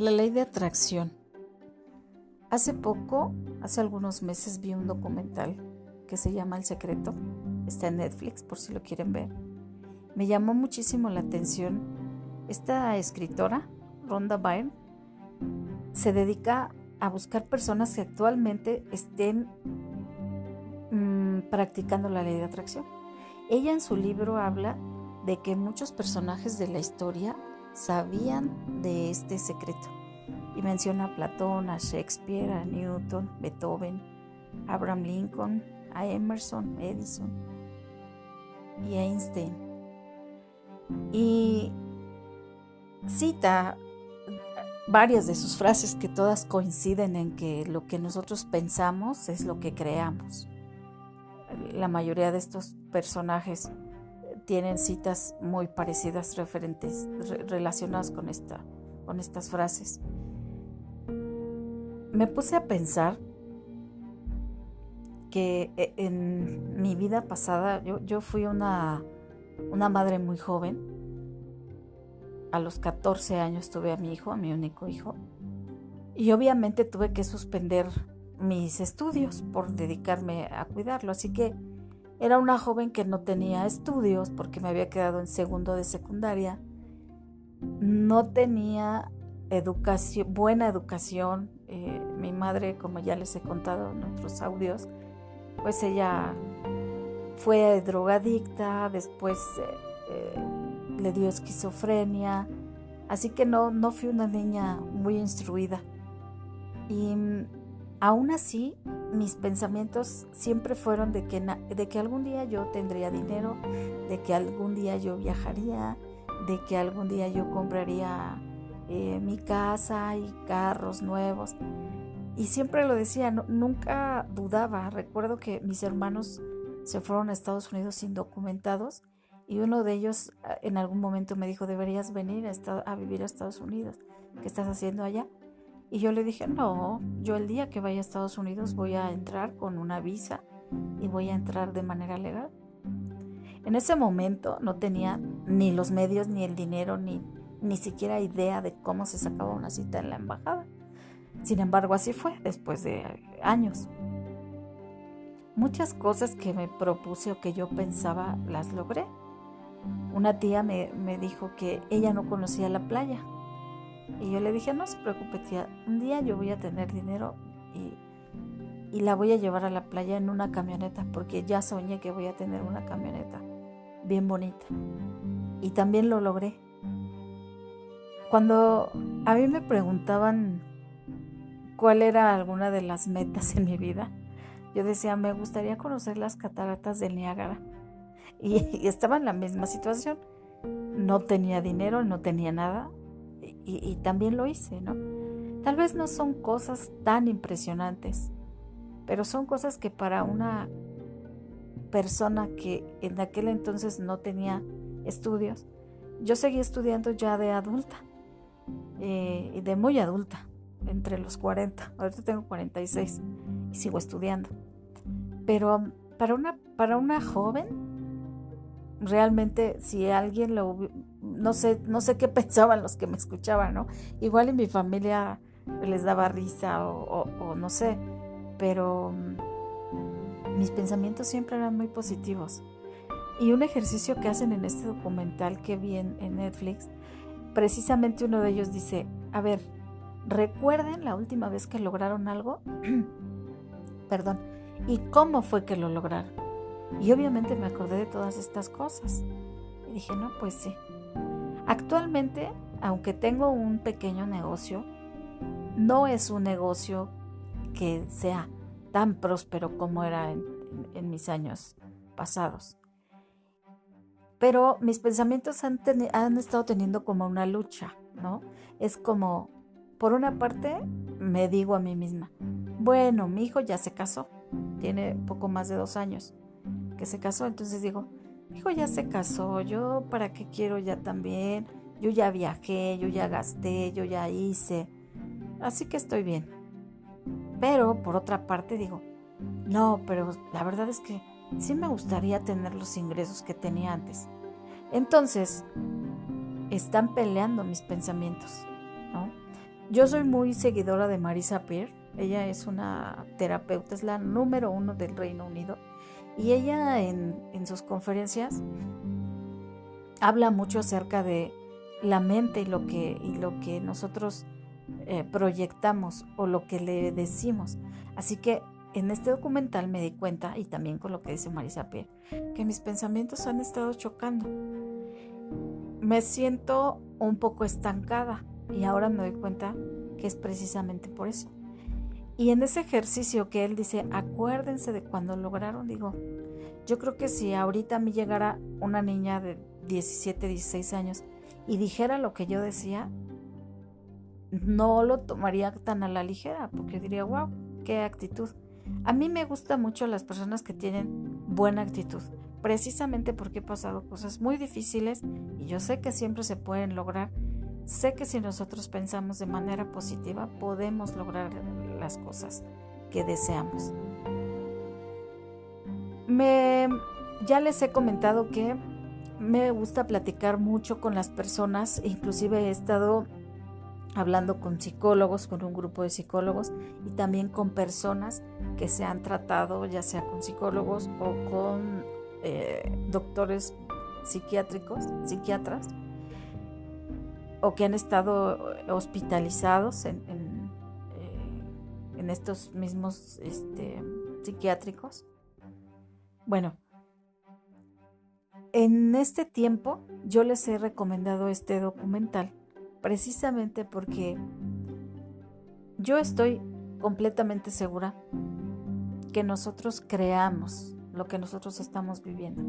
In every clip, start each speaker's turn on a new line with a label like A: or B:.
A: La ley de atracción. Hace poco, hace algunos meses, vi un documental que se llama El Secreto. Está en Netflix por si lo quieren ver. Me llamó muchísimo la atención. Esta escritora, Rhonda Byrne, se dedica a buscar personas que actualmente estén mm, practicando la ley de atracción. Ella en su libro habla de que muchos personajes de la historia sabían de este secreto. Y menciona a Platón, a Shakespeare, a Newton, Beethoven, Abraham Lincoln, a Emerson, Edison y Einstein. Y cita varias de sus frases que todas coinciden en que lo que nosotros pensamos es lo que creamos. La mayoría de estos personajes tienen citas muy parecidas referentes relacionadas con esta con estas frases. Me puse a pensar que e, en mi vida pasada yo, fui una, una madre muy joven. A los 14 años tuve a mi hijo, a mi único hijo. Y obviamente tuve que suspender mis estudios por dedicarme a cuidarlo. Así que era una joven que no tenía estudios porque me había quedado en segundo de secundaria. No tenía educación, buena educación. Eh, mi madre, como ya les he contado en otros audios, pues ella fue drogadicta, después eh, eh, le dio esquizofrenia, así que no, no fui una niña muy instruida. Y mm, aún así mis pensamientos siempre fueron de que, de que algún día yo tendría dinero, de que algún día yo viajaría, de que algún día yo compraría eh, mi casa y carros nuevos. Y siempre lo decía, nunca dudaba. Recuerdo que mis hermanos se fueron a Estados Unidos indocumentados y uno de ellos ah, en algún momento me dijo, deberías venir a, a vivir a Estados Unidos. ¿Qué estás haciendo allá? Y yo le dije, no, yo el día que vaya a Estados Unidos voy a entrar con una visa y voy a entrar de manera legal. En ese momento no tenía ni los medios, ni el dinero, ni, ni siquiera idea de cómo se sacaba una cita en la embajada. Sin embargo, así fue después de años. Muchas cosas que me propuse o que yo pensaba las logré. Una tía me, me dijo que ella no conocía la playa y yo le dije, no se preocupe, tía, un día yo voy a tener dinero y, la voy a llevar a la playa en una camioneta, porque ya soñé que voy a tener una camioneta bien bonita. Y también lo logré. Cuando a mí me preguntaban cuál era alguna de las metas en mi vida, yo decía, me gustaría conocer las cataratas del Niágara. y estaba en la misma situación. No tenía dinero, no tenía nada, y, también lo hice, ¿no? Tal vez no son cosas tan impresionantes, pero son cosas que para una persona que en aquel entonces no tenía estudios, yo seguí estudiando ya de adulta, eh, de muy adulta, entre los 40, ahorita tengo 46 y sigo estudiando. Pero para una, para una joven, realmente si alguien lo no sé, no sé qué pensaban los que me escuchaban, ¿no? Igual en mi familia les daba risa o, no sé, pero mm, mis pensamientos siempre eran muy positivos. Y un ejercicio que hacen en este documental que vi en, en Netflix, precisamente uno de ellos dice, a ver, recuerden la última vez que lograron algo, perdón, y cómo fue que lo lograron. Y obviamente me acordé de todas estas cosas. Y dije, no, pues sí, Actualmente, aunque tengo un pequeño negocio, no es un negocio que sea tan próspero como era en, mis años pasados. Pero mis pensamientos han, estado teniendo como una lucha, ¿no? Es como, por una parte, me digo a mí misma, bueno, mi hijo ya se casó, tiene poco más de dos años que se casó, entonces digo, hijo ya se casó, yo para qué quiero ya también, yo ya viajé, yo ya gasté, yo ya hice, así que estoy bien. Pero por otra parte digo, no, pero la verdad es que sí me gustaría tener los ingresos que tenía antes. Entonces, están peleando mis pensamientos. Yo soy muy seguidora de Marisa Peer. Ella es una terapeuta, es la número uno del Reino Unido. Y ella en, sus conferencias habla mucho acerca de la mente y lo que, y lo que nosotros eh, proyectamos o lo que le decimos. Así que en este documental me di cuenta, y también con lo que dice Marisa Peer, que mis pensamientos han estado chocando. Me siento un poco estancada y ahora me doy cuenta que es precisamente por eso. Y en ese ejercicio que él dice, acuérdense de cuando lograron, digo, yo creo que si ahorita a mí llegara una niña de 17, 16 años y dijera lo que yo decía, no lo tomaría tan a la ligera, porque diría, wow, qué actitud. A mí me gustan mucho las personas que tienen buena actitud, precisamente porque he pasado cosas muy difíciles y yo sé que siempre se pueden lograr. Sé que si nosotros pensamos de manera positiva podemos lograr las cosas que deseamos. Me, ya les he comentado que me gusta platicar mucho con las personas, inclusive he estado hablando con psicólogos, con un grupo de psicólogos y también con personas que se han tratado ya sea con psicólogos o con eh, doctores psiquiátricos, psiquiatras, o que han estado hospitalizados en, en, eh, estos mismos este, psiquiátricos. Bueno, en este tiempo yo les he recomendado este documental precisamente porque yo estoy completamente segura que nosotros creamos lo que nosotros estamos viviendo.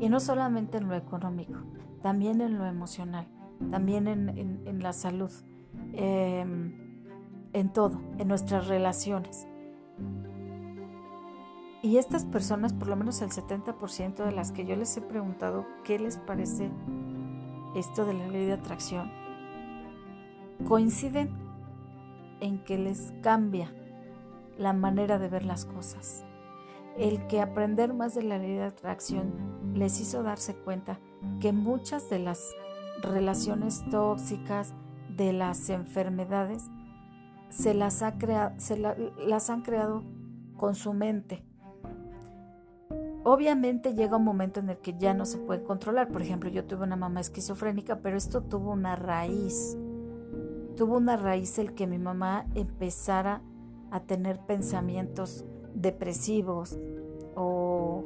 A: Y no solamente en lo económico, también en lo emocional, también en, la salud, em, en todo, en nuestras relaciones. Y estas personas, por lo menos el 70% de las que yo les he preguntado qué les parece esto de la ley de atracción, coinciden en que les cambia la manera de ver las cosas. El que aprender más de la ley de atracción les hizo darse cuenta que muchas de las relaciones tóxicas, de las enfermedades, se las, ha se las han creado con su mente. Obviamente llega un momento en el que ya no se puede controlar. Por ejemplo, yo tuve una mamá esquizofrénica, pero esto tuvo una raíz tuvo una raíz el que mi mamá empezara a tener pensamientos depresivos o,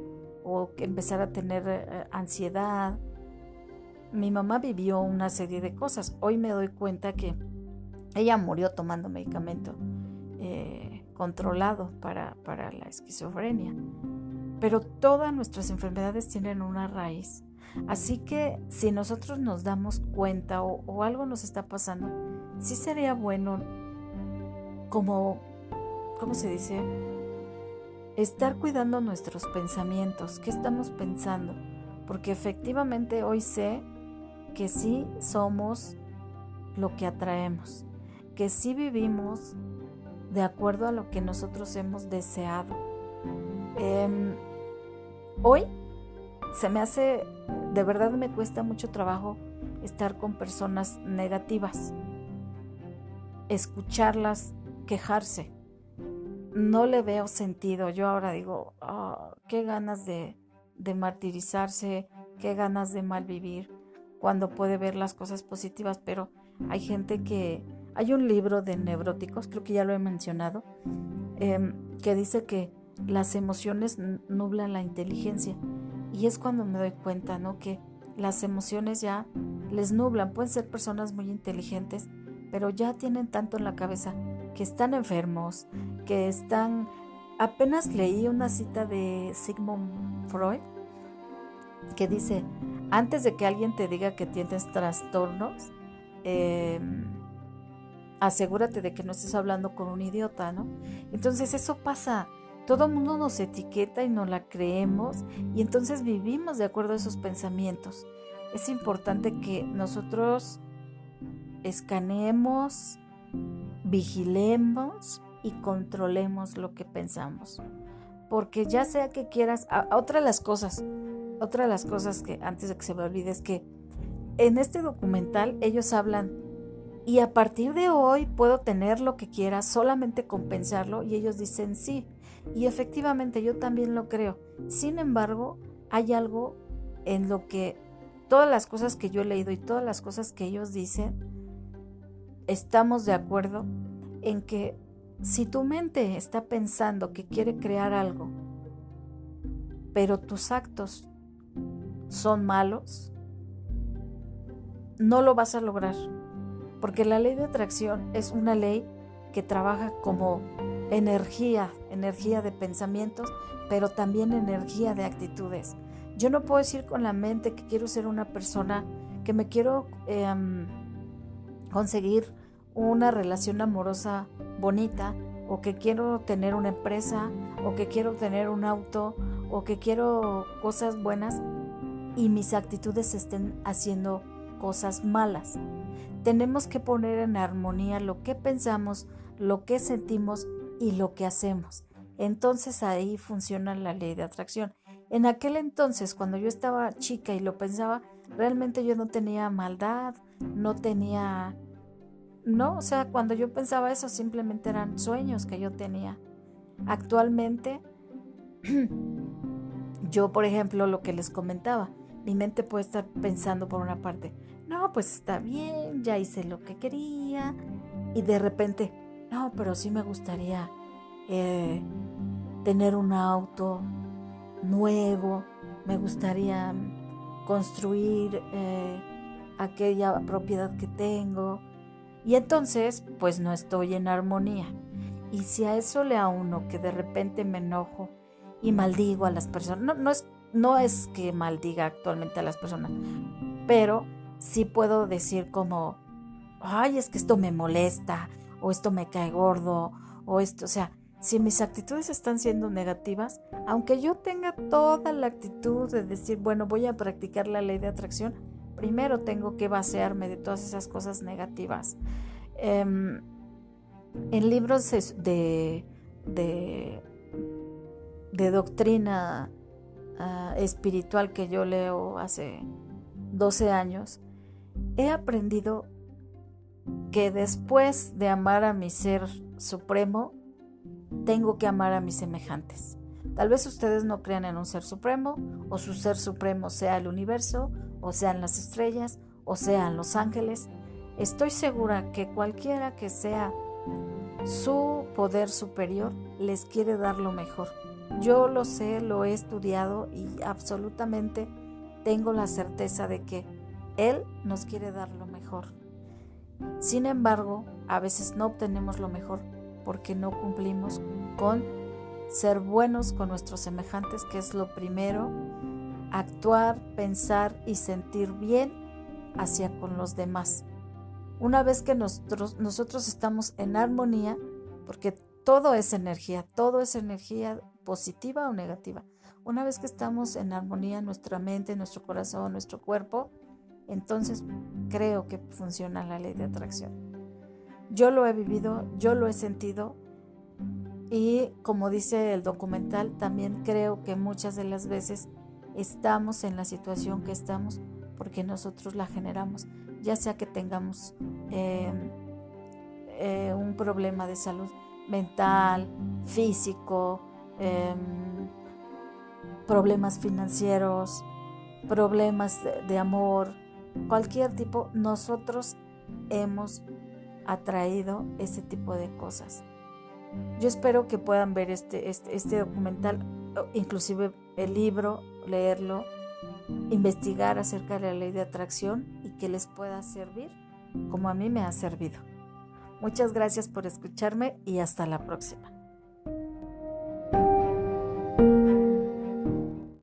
A: que empezara a tener eh, ansiedad. Mi mamá vivió una serie de cosas. Hoy me doy cuenta que ella murió tomando medicamento eh, controlado para, la esquizofrenia. Pero todas nuestras enfermedades tienen una raíz. Así que si nosotros nos damos cuenta o algo nos está pasando, sí sería bueno, como, ¿cómo se dice? Estar cuidando nuestros pensamientos, qué estamos pensando, porque efectivamente hoy sé que sí somos lo que atraemos, que sí vivimos de acuerdo a lo que nosotros hemos deseado. Em, hoy se me hace, de verdad me cuesta mucho trabajo estar con personas negativas escucharlas quejarse. No le veo sentido. Yo ahora digo, ah, qué ganas de, martirizarse, qué ganas de mal vivir cuando puede ver las cosas positivas, pero hay gente que... Hay un libro de neuróticos, creo que ya lo he mencionado, em, que dice que las emociones nublan la inteligencia. Y es cuando me doy cuenta, ¿no? Que las emociones ya les nublan. Pueden ser personas muy inteligentes, pero ya tienen tanto en la cabeza que están enfermos, que están... Apenas leí una cita de Sigmund Freud que dice, antes de que alguien te diga que tienes trastornos, em, asegúrate de que no estés hablando con un idiota, ¿no? Entonces eso pasa. Todo el mundo nos etiqueta y no la creemos y entonces vivimos de acuerdo a esos pensamientos. Es importante que nosotros escaneemos, vigilemos y controlemos lo que pensamos. Porque ya sea que quieras, otra de las cosas, otra de las cosas que antes de que se me olvide es que en este documental ellos hablan y a partir de hoy puedo tener lo que quiera, solamente compensarlo. Y ellos dicen sí. Y efectivamente yo también lo creo. Sin embargo, hay algo en lo que todas las cosas que yo he leído y todas las cosas que ellos dicen, estamos de acuerdo en que si tu mente está pensando que quiere crear algo, pero tus actos son malos, no lo vas a lograr porque la ley de atracción es una ley que trabaja como energía, energía de pensamientos, pero también energía de actitudes. Yo no puedo decir con la mente que quiero ser una persona, que me quiero em, conseguir una relación amorosa bonita, o que quiero tener una empresa, o que quiero tener un auto, o que quiero cosas buenas y mis actitudes estén haciendo cosas malas. Tenemos que poner en armonía lo que pensamos, lo que sentimos y lo que hacemos. Entonces ahí funciona la ley de atracción. En aquel entonces, cuando yo estaba chica y lo pensaba, realmente yo no tenía maldad, no tenía... No, o sea, cuando yo pensaba eso simplemente eran sueños que yo tenía. Actualmente, yo, por ejemplo, lo que les comentaba, mi mente puede estar pensando por una parte, no, pues está bien, ya hice lo que quería. Y de repente, no, pero sí me gustaría eh, tener un auto nuevo, me gustaría construir eh, aquella propiedad que tengo. Y entonces, pues no estoy en armonía. Y si a eso le uno que de repente me enojo y maldigo a las personas, no, no, es, no es que maldiga actualmente a las personas, pero sí puedo decir como, ay, es que esto me molesta, o esto me cae gordo, o esto, o sea, si mis actitudes están siendo negativas, aunque yo tenga toda la actitud de decir, bueno, voy a practicar la ley de atracción, primero tengo que vaciarme de todas esas cosas negativas. Em, en libros de, de, doctrina ah, espiritual que yo leo hace 12 años, he aprendido que después de amar a mi ser supremo, tengo que amar a mis semejantes. Tal vez ustedes no crean en un ser supremo, o su ser supremo sea el universo, o sean las estrellas, o sean los ángeles. Estoy segura que cualquiera que sea su poder superior les quiere dar lo mejor. Yo lo sé, lo he estudiado y absolutamente tengo la certeza de que él nos quiere dar lo mejor. Sin embargo, a veces no obtenemos lo mejor porque no cumplimos con ser buenos con nuestros semejantes, que es lo primero, actuar, pensar y sentir bien hacia con los demás. Una vez que nosotros, nosotros estamos en armonía, porque todo es energía, todo es energía positiva o negativa. Una vez que estamos en armonía, nuestra mente, nuestro corazón, nuestro cuerpo, entonces creo que funciona la ley de atracción. Yo lo he vivido, yo lo he sentido y como dice el documental, también creo que muchas de las veces estamos en la situación que estamos porque nosotros la generamos, ya sea que tengamos em, eh, un problema de salud mental, físico, em, problemas financieros, problemas de amor, cualquier tipo, nosotros hemos atraído ese tipo de cosas. Yo espero que puedan ver este, este, este documental, inclusive el libro, leerlo, investigar acerca de la ley de atracción y que les pueda servir como a mí me ha servido. Muchas gracias por escucharme y hasta la próxima.